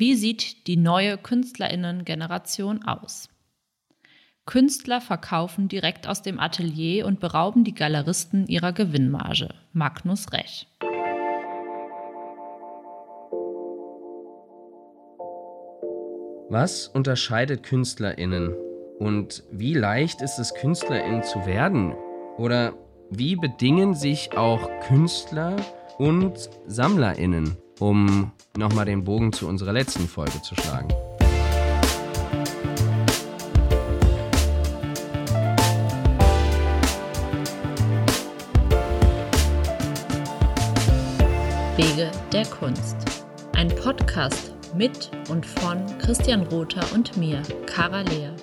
Wie sieht die neue Künstlerinnen-Generation aus? Künstler verkaufen direkt aus dem Atelier und berauben die Galeristen ihrer Gewinnmarge. Magnus Rech. Was unterscheidet KünstlerInnen? Und wie leicht ist es, KünstlerInnen zu werden? Oder wie bedingen sich auch Künstler und SammlerInnen, um nochmal den Bogen zu unserer letzten Folge zu schlagen? Wege der Kunst. Ein Podcast mit und von Christian Rother und mir, Cara Lehr.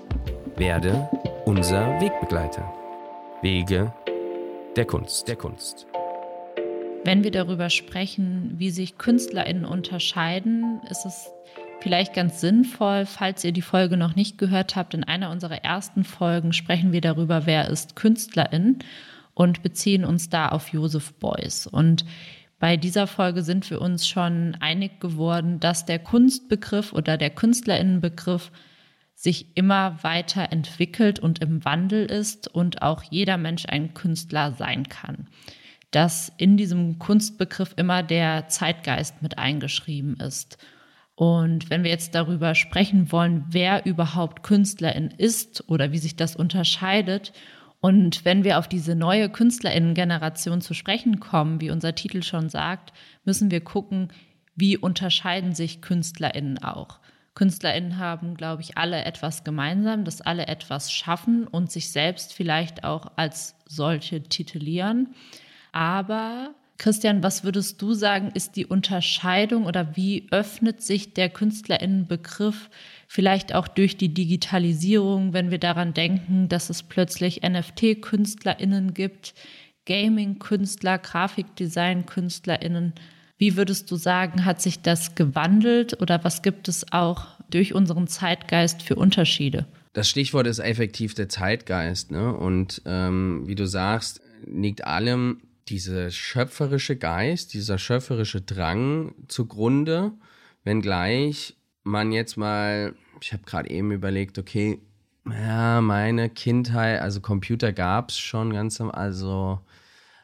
Werde unser Wegbegleiter. Wege der Kunst, der Kunst. Wenn wir darüber sprechen, wie sich KünstlerInnen unterscheiden, ist es vielleicht ganz sinnvoll, falls ihr die Folge noch nicht gehört habt, in einer unserer ersten Folgen sprechen wir darüber, wer ist KünstlerIn und beziehen uns da auf Joseph Beuys. Und bei dieser Folge sind wir uns schon einig geworden, dass der Kunstbegriff oder der Künstlerinnenbegriff sich immer weiter entwickelt und im Wandel ist und auch jeder Mensch ein Künstler sein kann. Dass in diesem Kunstbegriff immer der Zeitgeist mit eingeschrieben ist. Und wenn wir jetzt darüber sprechen wollen, wer überhaupt Künstlerin ist oder wie sich das unterscheidet und wenn wir auf diese neue Künstlerinnen-Generation zu sprechen kommen, wie unser Titel schon sagt, müssen wir gucken, wie unterscheiden sich Künstlerinnen auch. Künstlerinnen haben, glaube ich, alle etwas gemeinsam, dass alle etwas schaffen und sich selbst vielleicht auch als solche titulieren. Aber Christian, was würdest du sagen, ist die Unterscheidung oder wie öffnet sich der Künstlerinnenbegriff vielleicht auch durch die Digitalisierung, wenn wir daran denken, dass es plötzlich NFT-KünstlerInnen gibt, Gaming-Künstler, Grafikdesign-KünstlerInnen? Wie würdest du sagen, hat sich das gewandelt oder was gibt es auch durch unseren Zeitgeist für Unterschiede? Das Stichwort ist effektiv der Zeitgeist. Ne? Und ähm, wie du sagst, liegt allem dieser schöpferische Geist, dieser schöpferische Drang zugrunde, wenngleich man jetzt mal, ich habe gerade eben überlegt, okay, ja, meine Kindheit, also Computer gab es schon ganz, also,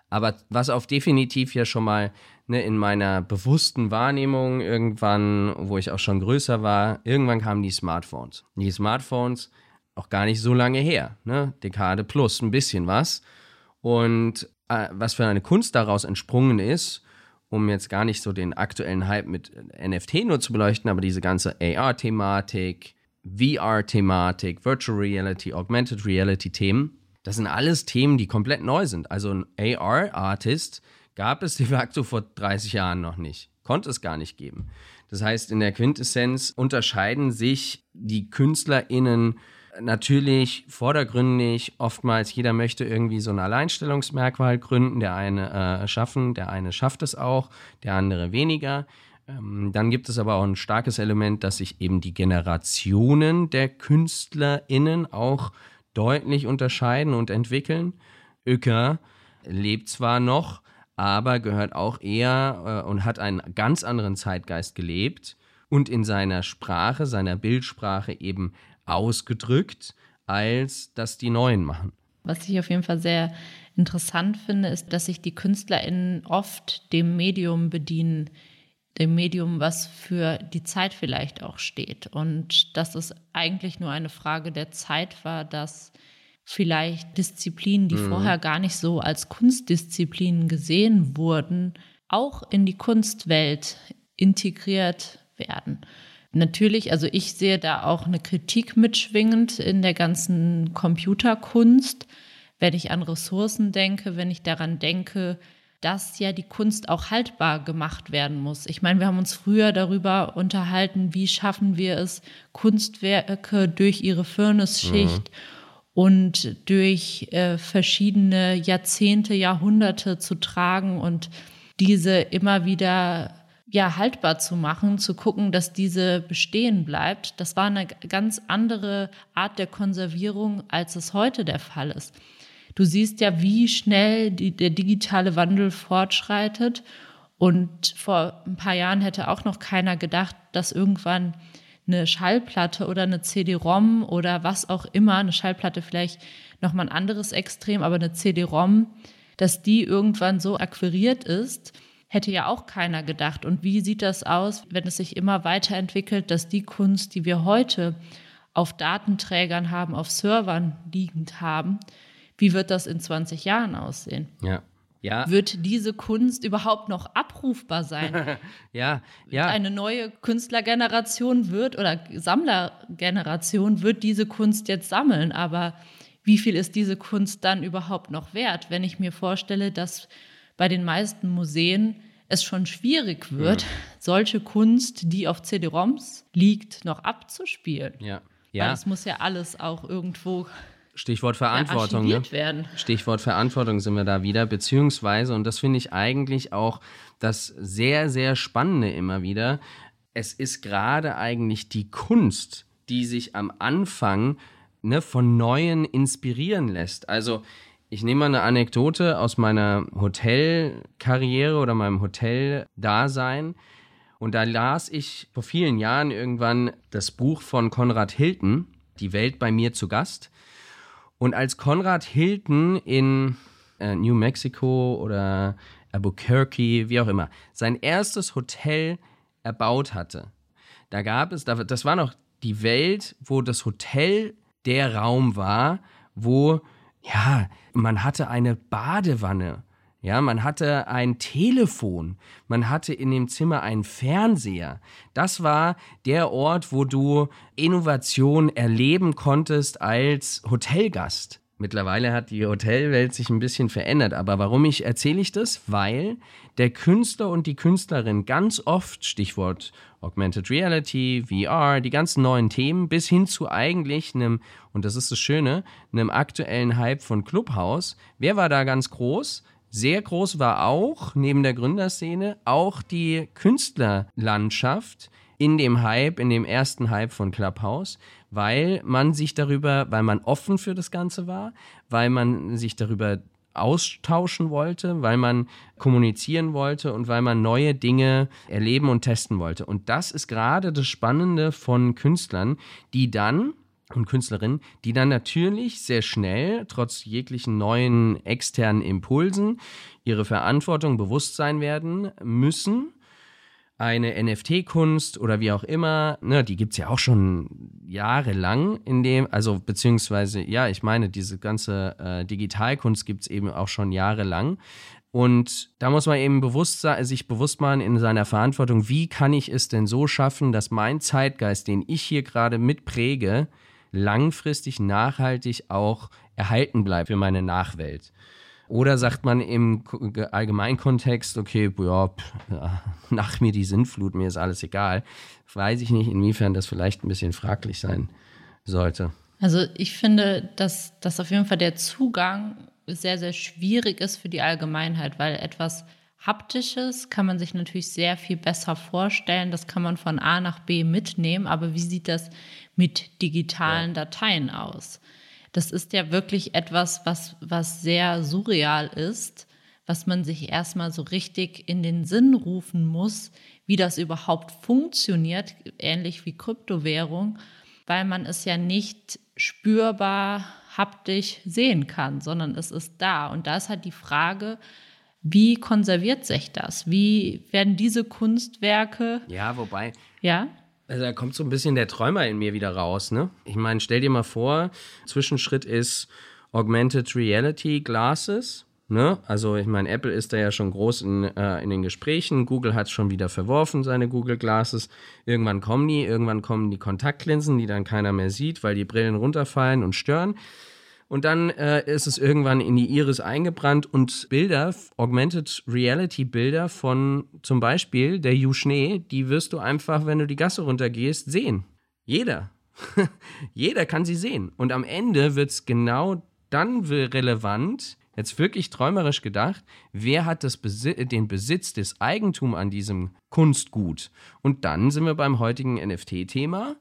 aber was auf definitiv ja schon mal ne, in meiner bewussten Wahrnehmung irgendwann, wo ich auch schon größer war, irgendwann kamen die Smartphones. Die Smartphones auch gar nicht so lange her, ne, Dekade plus ein bisschen was. Und äh, was für eine Kunst daraus entsprungen ist, um jetzt gar nicht so den aktuellen Hype mit NFT nur zu beleuchten, aber diese ganze AR-Thematik, VR-Thematik, Virtual Reality, Augmented Reality-Themen, das sind alles Themen, die komplett neu sind. Also ein AR-Artist gab es de facto vor 30 Jahren noch nicht. Konnte es gar nicht geben. Das heißt, in der Quintessenz unterscheiden sich die KünstlerInnen natürlich vordergründig oftmals jeder möchte irgendwie so ein Alleinstellungsmerkmal gründen, der eine äh, schaffen, der eine schafft es auch, der andere weniger. Ähm, dann gibt es aber auch ein starkes Element, dass sich eben die Generationen der KünstlerInnen auch deutlich unterscheiden und entwickeln. Öcker lebt zwar noch, aber gehört auch eher äh, und hat einen ganz anderen Zeitgeist gelebt und in seiner Sprache, seiner Bildsprache eben ausgedrückt, als das die Neuen machen. Was ich auf jeden Fall sehr interessant finde, ist, dass sich die KünstlerInnen oft dem Medium bedienen, dem Medium, was für die Zeit vielleicht auch steht. Und dass es eigentlich nur eine Frage der Zeit war, dass vielleicht Disziplinen, die mhm. vorher gar nicht so als Kunstdisziplinen gesehen wurden, auch in die Kunstwelt integriert werden. Natürlich, also ich sehe da auch eine Kritik mitschwingend in der ganzen Computerkunst, wenn ich an Ressourcen denke, wenn ich daran denke, dass ja die Kunst auch haltbar gemacht werden muss. Ich meine, wir haben uns früher darüber unterhalten, wie schaffen wir es, Kunstwerke durch ihre Furnace-Schicht mhm. und durch äh, verschiedene Jahrzehnte, Jahrhunderte zu tragen und diese immer wieder ja, haltbar zu machen, zu gucken, dass diese bestehen bleibt. Das war eine ganz andere Art der Konservierung, als es heute der Fall ist. Du siehst ja, wie schnell die, der digitale Wandel fortschreitet Und vor ein paar Jahren hätte auch noch keiner gedacht, dass irgendwann eine Schallplatte oder eine CD-ROM oder was auch immer, eine Schallplatte vielleicht nochmal ein anderes Extrem, aber eine CD-ROM, dass die irgendwann so akquiriert ist, hätte ja auch keiner gedacht. Und wie sieht das aus, wenn es sich immer weiterentwickelt, dass die Kunst, die wir heute auf Datenträgern haben, auf Servern liegend haben, wie wird das in 20 Jahren aussehen? Ja. Ja. Wird diese Kunst überhaupt noch abrufbar sein? ja, ja. Eine neue Künstlergeneration wird oder Sammlergeneration wird diese Kunst jetzt sammeln, aber wie viel ist diese Kunst dann überhaupt noch wert, wenn ich mir vorstelle, dass bei den meisten Museen es schon schwierig wird, ja. solche Kunst, die auf CD-ROMs liegt, noch abzuspielen. Ja. Ja. Weil es muss ja alles auch irgendwo Stichwort Verantwortung. Ne? Werden. Stichwort Verantwortung sind wir da wieder, beziehungsweise, und das finde ich eigentlich auch das sehr, sehr Spannende immer wieder, es ist gerade eigentlich die Kunst, die sich am Anfang ne, von Neuen inspirieren lässt. Also ich nehme mal eine Anekdote aus meiner Hotelkarriere oder meinem Hoteldasein. Und da las ich vor vielen Jahren irgendwann das Buch von Konrad Hilton, Die Welt bei mir zu Gast. Und als Konrad Hilton in äh, New Mexico oder Albuquerque, wie auch immer, sein erstes Hotel erbaut hatte, da gab es, das war noch die Welt, wo das Hotel der Raum war, wo, ja, man hatte eine Badewanne, ja, man hatte ein Telefon, man hatte in dem Zimmer einen Fernseher. Das war der Ort, wo du Innovation erleben konntest als Hotelgast. Mittlerweile hat die Hotelwelt sich ein bisschen verändert, aber warum ich erzähle ich das? Weil der Künstler und die Künstlerin ganz oft, Stichwort Augmented Reality, VR, die ganzen neuen Themen, bis hin zu eigentlich einem, und das ist das Schöne, einem aktuellen Hype von Clubhouse. Wer war da ganz groß? Sehr groß war auch, neben der Gründerszene, auch die Künstlerlandschaft in dem Hype, in dem ersten Hype von Clubhouse, weil man sich darüber, weil man offen für das Ganze war, weil man sich darüber austauschen wollte, weil man kommunizieren wollte und weil man neue Dinge erleben und testen wollte. Und das ist gerade das Spannende von Künstlern, die dann und Künstlerinnen, die dann natürlich sehr schnell, trotz jeglichen neuen externen Impulsen, ihre Verantwortung bewusst sein werden müssen. Eine NFT-Kunst oder wie auch immer, ne, die gibt es ja auch schon jahrelang in dem, also beziehungsweise, ja, ich meine, diese ganze äh, Digitalkunst gibt es eben auch schon jahrelang. Und da muss man eben bewusst, sich bewusst machen in seiner Verantwortung, wie kann ich es denn so schaffen, dass mein Zeitgeist, den ich hier gerade mitpräge, langfristig nachhaltig auch erhalten bleibt für meine Nachwelt. Oder sagt man im Allgemeinkontext, okay, ja, nach mir die Sintflut, mir ist alles egal. Weiß ich nicht, inwiefern das vielleicht ein bisschen fraglich sein sollte. Also ich finde, dass, dass auf jeden Fall der Zugang sehr, sehr schwierig ist für die Allgemeinheit, weil etwas Haptisches kann man sich natürlich sehr viel besser vorstellen. Das kann man von A nach B mitnehmen. Aber wie sieht das mit digitalen. Dateien aus? Das ist ja wirklich etwas, was, was sehr surreal ist, was man sich erstmal so richtig in den Sinn rufen muss, wie das überhaupt funktioniert, ähnlich wie Kryptowährung, weil man es ja nicht spürbar haptisch sehen kann, sondern es ist da. Und da ist halt die Frage, wie konserviert sich das? Wie werden diese Kunstwerke. Ja, wobei. Ja. Also da kommt so ein bisschen der Träumer in mir wieder raus, ne? Ich meine, stell dir mal vor, Zwischenschritt ist Augmented Reality Glasses. Ne? Also ich meine, Apple ist da ja schon groß in, äh, in den Gesprächen. Google hat schon wieder verworfen, seine Google Glasses. Irgendwann kommen die, irgendwann kommen die Kontaktlinsen, die dann keiner mehr sieht, weil die Brillen runterfallen und stören und dann äh, ist es irgendwann in die Iris eingebrannt und Bilder, Augmented Reality Bilder von zum Beispiel der Yu Schnee, die wirst du einfach, wenn du die Gasse runtergehst, sehen. Jeder. Jeder kann sie sehen. Und am Ende wird es genau dann relevant, jetzt wirklich träumerisch gedacht, wer hat das Besi den Besitz des Eigentums an diesem Kunstgut? Und dann sind wir beim heutigen NFT-Thema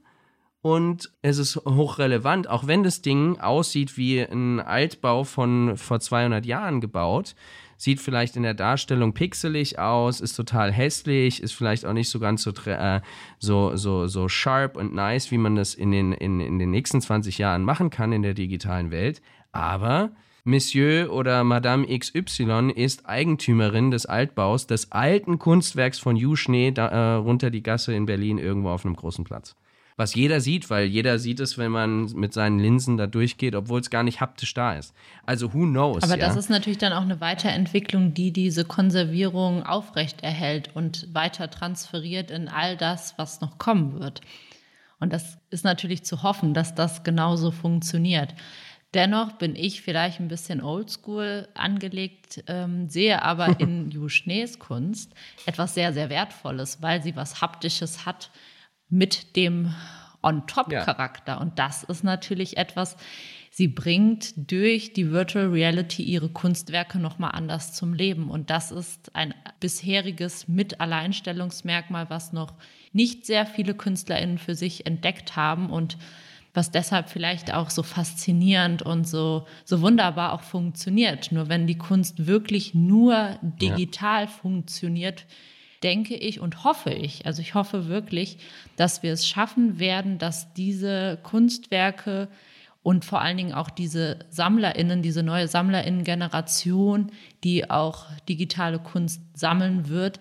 und es ist hochrelevant, auch wenn das Ding aussieht wie ein Altbau von vor 200 Jahren gebaut, sieht vielleicht in der Darstellung pixelig aus, ist total hässlich, ist vielleicht auch nicht so ganz so, äh, so, so, so sharp und nice, wie man das in den, in, in den nächsten 20 Jahren machen kann in der digitalen Welt. Aber Monsieur oder Madame XY ist Eigentümerin des Altbaus, des alten Kunstwerks von Ju Schnee da, äh, runter die Gasse in Berlin irgendwo auf einem großen Platz. Was jeder sieht, weil jeder sieht es, wenn man mit seinen Linsen da durchgeht, obwohl es gar nicht haptisch da ist. Also who knows? Aber ja? das ist natürlich dann auch eine Weiterentwicklung, die diese Konservierung aufrechterhält und weiter transferiert in all das, was noch kommen wird. Und das ist natürlich zu hoffen, dass das genauso funktioniert. Dennoch bin ich vielleicht ein bisschen oldschool angelegt, ähm, sehe aber in Ju Schnees Kunst etwas sehr, sehr Wertvolles, weil sie was Haptisches hat mit dem On-Top-Charakter. Ja. Und das ist natürlich etwas, sie bringt durch die Virtual Reality ihre Kunstwerke nochmal anders zum Leben. Und das ist ein bisheriges Mit-Alleinstellungsmerkmal, was noch nicht sehr viele KünstlerInnen für sich entdeckt haben und was deshalb vielleicht auch so faszinierend und so, so wunderbar auch funktioniert. Nur wenn die Kunst wirklich nur digital ja. funktioniert, denke ich und hoffe ich, also ich hoffe wirklich, dass wir es schaffen werden, dass diese Kunstwerke und vor allen Dingen auch diese SammlerInnen, diese neue SammlerInnen-Generation, die auch digitale Kunst sammeln wird,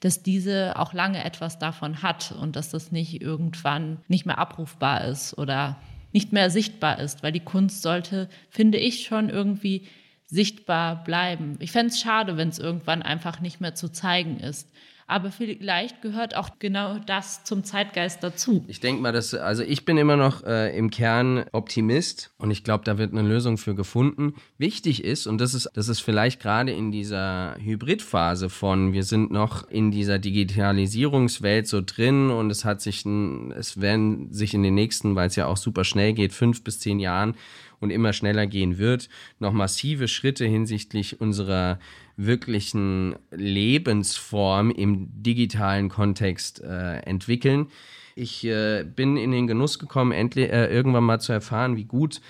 dass diese auch lange etwas davon hat und dass das nicht irgendwann nicht mehr abrufbar ist oder nicht mehr sichtbar ist, weil die Kunst sollte, finde ich, schon irgendwie sichtbar bleiben. Ich fände es schade, wenn es irgendwann einfach nicht mehr zu zeigen ist. Aber vielleicht gehört auch genau das zum Zeitgeist dazu. Ich denke mal, dass, also ich bin immer noch äh, im Kern Optimist und ich glaube, da wird eine Lösung für gefunden. Wichtig ist, und das ist, das ist vielleicht gerade in dieser Hybridphase von, wir sind noch in dieser Digitalisierungswelt so drin und es hat sich, es werden sich in den nächsten, weil es ja auch super schnell geht, fünf bis zehn Jahren und immer schneller gehen wird, noch massive Schritte hinsichtlich unserer wirklichen Lebensform im digitalen Kontext äh, entwickeln. Ich äh, bin in den Genuss gekommen, endlich äh, irgendwann mal zu erfahren, wie gut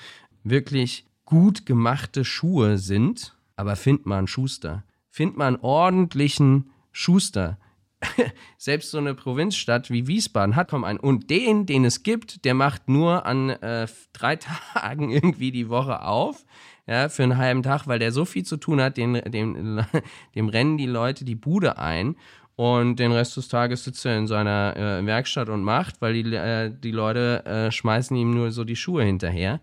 wirklich gut gemachte Schuhe sind. Aber find mal einen Schuster. Find mal einen ordentlichen Schuster. Selbst so eine Provinzstadt wie Wiesbaden hat kaum einen. Und den, den es gibt, der macht nur an äh, drei Tagen irgendwie die Woche auf ja, für einen halben Tag, weil der so viel zu tun hat, dem, dem, dem rennen die Leute die Bude ein und den Rest des Tages sitzt er in seiner äh, Werkstatt und macht, weil die, äh, die Leute äh, schmeißen ihm nur so die Schuhe hinterher.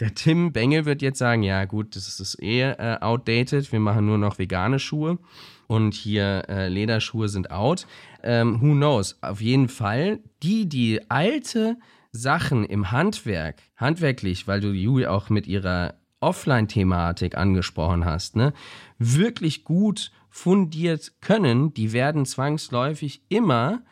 Der Tim Bengel wird jetzt sagen, ja gut, das ist eh äh, outdated, wir machen nur noch vegane Schuhe und hier äh, Lederschuhe sind out. Ähm, who knows? Auf jeden Fall, die, die alte Sachen im Handwerk, handwerklich, weil du Juli auch mit ihrer Offline-Thematik angesprochen hast, ne, wirklich gut fundiert können, die werden zwangsläufig immer,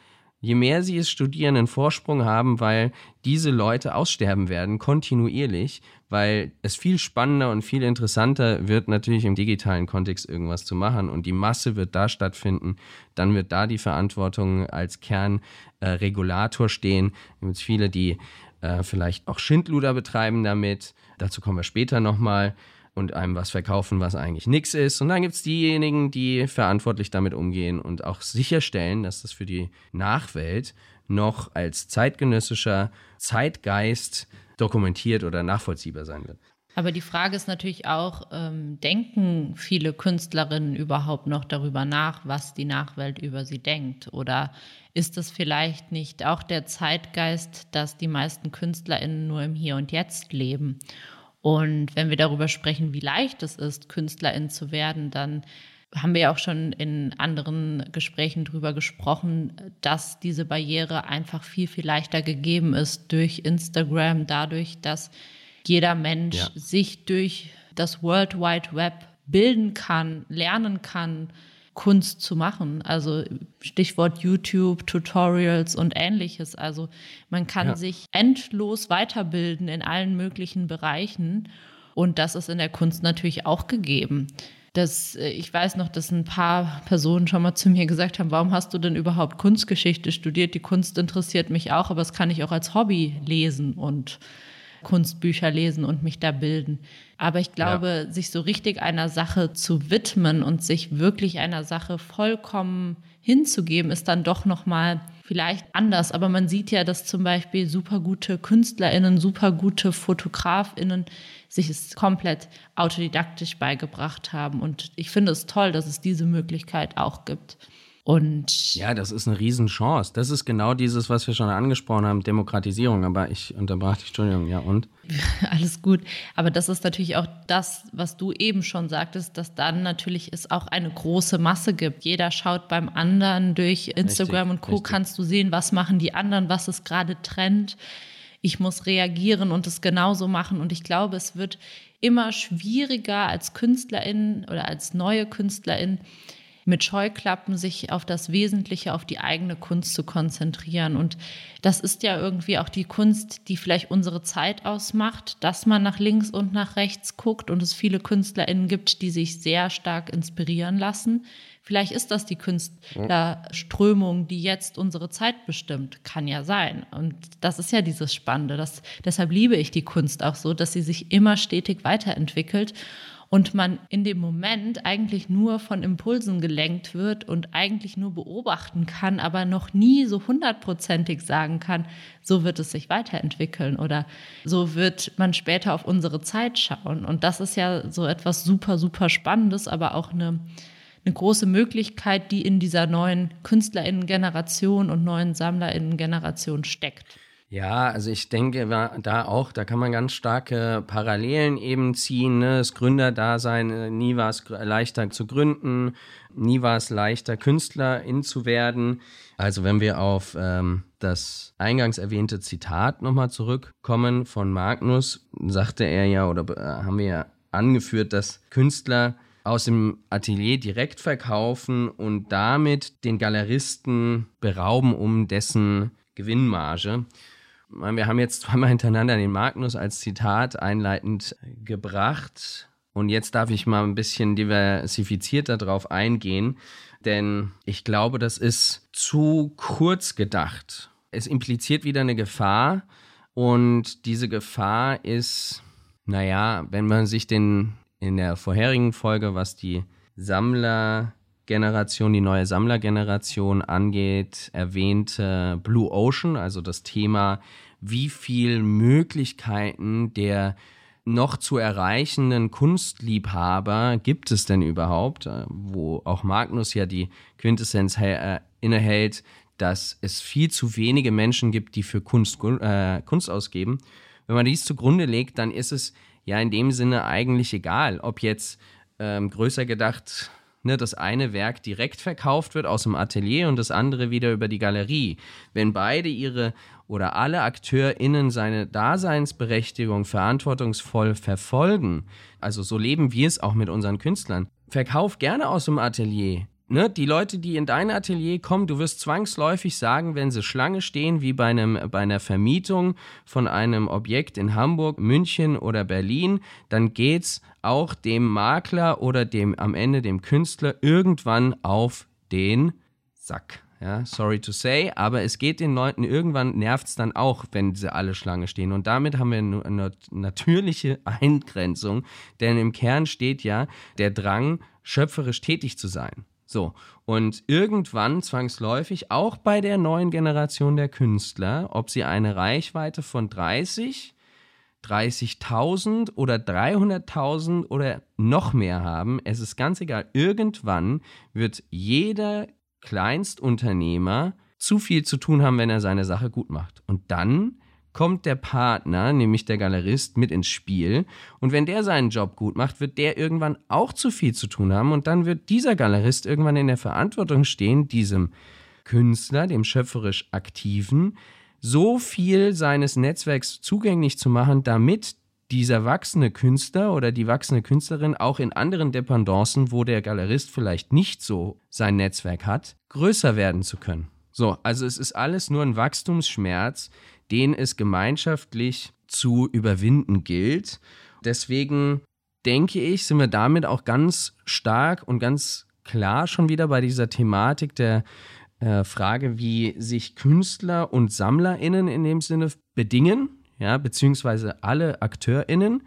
je mehr sie es studieren, einen Vorsprung haben, weil diese Leute aussterben werden, kontinuierlich, weil es viel spannender und viel interessanter wird, natürlich im digitalen Kontext irgendwas zu machen und die Masse wird da stattfinden, dann wird da die Verantwortung als Kernregulator äh, stehen. Es gibt viele, die äh, vielleicht auch Schindluder betreiben damit, Dazu kommen wir später nochmal und einem was verkaufen, was eigentlich nichts ist. Und dann gibt es diejenigen, die verantwortlich damit umgehen und auch sicherstellen, dass das für die Nachwelt noch als zeitgenössischer Zeitgeist dokumentiert oder nachvollziehbar sein wird. Aber die Frage ist natürlich auch, ähm, denken viele Künstlerinnen überhaupt noch darüber nach, was die Nachwelt über sie denkt? Oder ist es vielleicht nicht auch der Zeitgeist, dass die meisten Künstlerinnen nur im Hier und Jetzt leben? Und wenn wir darüber sprechen, wie leicht es ist, Künstlerin zu werden, dann haben wir ja auch schon in anderen Gesprächen darüber gesprochen, dass diese Barriere einfach viel, viel leichter gegeben ist durch Instagram, dadurch, dass jeder Mensch ja. sich durch das World Wide Web bilden kann, lernen kann, Kunst zu machen. Also Stichwort YouTube, Tutorials und ähnliches. Also man kann ja. sich endlos weiterbilden in allen möglichen Bereichen. Und das ist in der Kunst natürlich auch gegeben. Das, äh, ich weiß noch, dass ein paar Personen schon mal zu mir gesagt haben, warum hast du denn überhaupt Kunstgeschichte studiert? Die Kunst interessiert mich auch, aber das kann ich auch als Hobby lesen und Kunstbücher lesen und mich da bilden. Aber ich glaube, ja. sich so richtig einer Sache zu widmen und sich wirklich einer Sache vollkommen hinzugeben, ist dann doch noch mal vielleicht anders. Aber man sieht ja, dass zum Beispiel super gute KünstlerInnen, super gute FotografInnen sich es komplett autodidaktisch beigebracht haben. Und ich finde es toll, dass es diese Möglichkeit auch gibt. Und ja, das ist eine Riesenchance. Das ist genau dieses, was wir schon angesprochen haben, Demokratisierung. Aber ich unterbrach dich, Entschuldigung, ja und? Alles gut. Aber das ist natürlich auch das, was du eben schon sagtest, dass dann natürlich es auch eine große Masse gibt. Jeder schaut beim anderen durch Instagram richtig, und Co. Richtig. Kannst du sehen, was machen die anderen, was ist gerade Trend. Ich muss reagieren und es genauso machen. Und ich glaube, es wird immer schwieriger als Künstlerin oder als neue Künstlerin mit Scheuklappen sich auf das Wesentliche, auf die eigene Kunst zu konzentrieren. Und das ist ja irgendwie auch die Kunst, die vielleicht unsere Zeit ausmacht, dass man nach links und nach rechts guckt und es viele KünstlerInnen gibt, die sich sehr stark inspirieren lassen. Vielleicht ist das die Künstlerströmung, die jetzt unsere Zeit bestimmt. Kann ja sein. Und das ist ja dieses Spannende. Das, deshalb liebe ich die Kunst auch so, dass sie sich immer stetig weiterentwickelt und man in dem Moment eigentlich nur von Impulsen gelenkt wird und eigentlich nur beobachten kann, aber noch nie so hundertprozentig sagen kann, so wird es sich weiterentwickeln oder so wird man später auf unsere Zeit schauen. Und das ist ja so etwas super, super Spannendes, aber auch eine, eine große Möglichkeit, die in dieser neuen KünstlerInnen-Generation und neuen SammlerInnen-Generation steckt. Ja, also ich denke da auch, da kann man ganz starke Parallelen eben ziehen. Ne? Das Gründerdasein, äh, nie war es leichter zu gründen, nie war es leichter, Künstlerin zu werden. Also wenn wir auf ähm, das eingangs erwähnte Zitat nochmal zurückkommen von Magnus, sagte er ja oder äh, haben wir ja angeführt, dass Künstler aus dem Atelier direkt verkaufen und damit den Galeristen berauben um dessen Gewinnmarge wir haben jetzt zweimal hintereinander den Magnus als Zitat einleitend gebracht. Und jetzt darf ich mal ein bisschen diversifizierter darauf eingehen, denn ich glaube, das ist zu kurz gedacht. Es impliziert wieder eine Gefahr und diese Gefahr ist, naja, wenn man sich den in der vorherigen Folge, was die Sammler Generation, die neue Sammlergeneration angeht, erwähnte Blue Ocean, also das Thema, wie viel Möglichkeiten der noch zu erreichenden Kunstliebhaber gibt es denn überhaupt, äh, wo auch Magnus ja die Quintessenz äh, innehält, dass es viel zu wenige Menschen gibt, die für Kunst, äh, Kunst ausgeben. Wenn man dies zugrunde legt, dann ist es ja in dem Sinne eigentlich egal, ob jetzt ähm, größer gedacht ne, das eine Werk direkt verkauft wird aus dem Atelier und das andere wieder über die Galerie. Wenn beide ihre oder alle AkteurInnen seine Daseinsberechtigung verantwortungsvoll verfolgen, also so leben wir es auch mit unseren Künstlern, verkauf gerne aus dem Atelier. Ne, die Leute, die in dein Atelier kommen, du wirst zwangsläufig sagen, wenn sie Schlange stehen, wie bei, einem, bei einer Vermietung von einem Objekt in Hamburg, München oder Berlin, dann geht's auch dem Makler oder dem am Ende dem Künstler irgendwann auf den Sack. Ja, sorry to say, aber es geht den Leuten irgendwann nervt es dann auch, wenn sie alle Schlange stehen. Und damit haben wir eine natürliche Eingrenzung, denn im Kern steht ja der Drang, schöpferisch tätig zu sein. So, und irgendwann zwangsläufig auch bei der neuen Generation der Künstler, ob sie eine Reichweite von 30, 30.000 oder 300.000 oder noch mehr haben, es ist ganz egal, irgendwann wird jeder Kleinstunternehmer zu viel zu tun haben, wenn er seine Sache gut macht. Und dann kommt der Partner, nämlich der Galerist, mit ins Spiel. Und wenn der seinen Job gut macht, wird der irgendwann auch zu viel zu tun haben. Und dann wird dieser Galerist irgendwann in der Verantwortung stehen, diesem Künstler, dem schöpferisch Aktiven, so viel seines Netzwerks zugänglich zu machen, damit dieser wachsende Künstler oder die wachsende Künstlerin auch in anderen Dependancen, wo der Galerist vielleicht nicht so sein Netzwerk hat, größer werden zu können. So, also es ist alles nur ein Wachstumsschmerz, den es gemeinschaftlich zu überwinden gilt. Deswegen denke ich, sind wir damit auch ganz stark und ganz klar schon wieder bei dieser Thematik der äh, Frage, wie sich Künstler und SammlerInnen in dem Sinne bedingen ja, beziehungsweise alle AkteurInnen.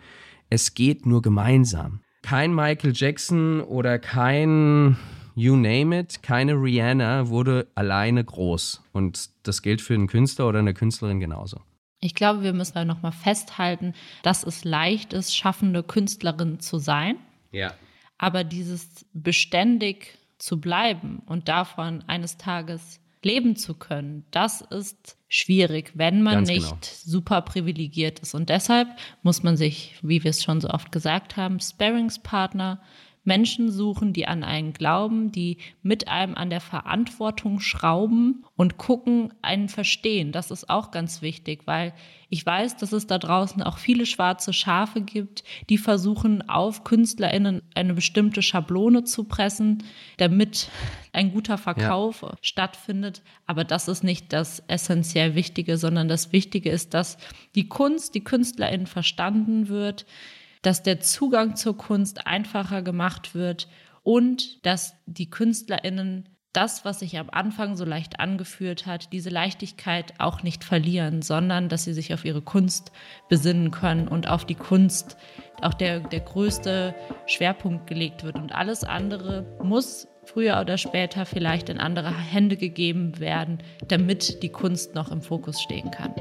Es geht nur gemeinsam. Kein Michael Jackson oder kein you name it, keine Rihanna wurde alleine groß. Und das gilt für einen Künstler oder eine Künstlerin genauso. Ich glaube, wir müssen da nochmal festhalten, dass es leicht ist, schaffende Künstlerin zu sein. Ja. Aber dieses beständig zu bleiben und davon eines Tages leben zu können, das ist schwierig, wenn man Ganz nicht genau. super privilegiert ist. Und deshalb muss man sich, wie wir es schon so oft gesagt haben, Sparingspartner Menschen suchen, die an einen glauben, die mit einem an der Verantwortung schrauben und gucken, einen verstehen. Das ist auch ganz wichtig, weil ich weiß, dass es da draußen auch viele schwarze Schafe gibt, die versuchen, auf KünstlerInnen eine bestimmte Schablone zu pressen, damit ein guter Verkauf ja. stattfindet. Aber das ist nicht das essentiell Wichtige, sondern das Wichtige ist, dass die Kunst, die KünstlerInnen verstanden wird, dass der Zugang zur Kunst einfacher gemacht wird und dass die KünstlerInnen das, was sich am Anfang so leicht angeführt hat, diese Leichtigkeit auch nicht verlieren, sondern dass sie sich auf ihre Kunst besinnen können und auf die Kunst auch der, der größte Schwerpunkt gelegt wird. Und alles andere muss früher oder später vielleicht in andere Hände gegeben werden, damit die Kunst noch im Fokus stehen kann.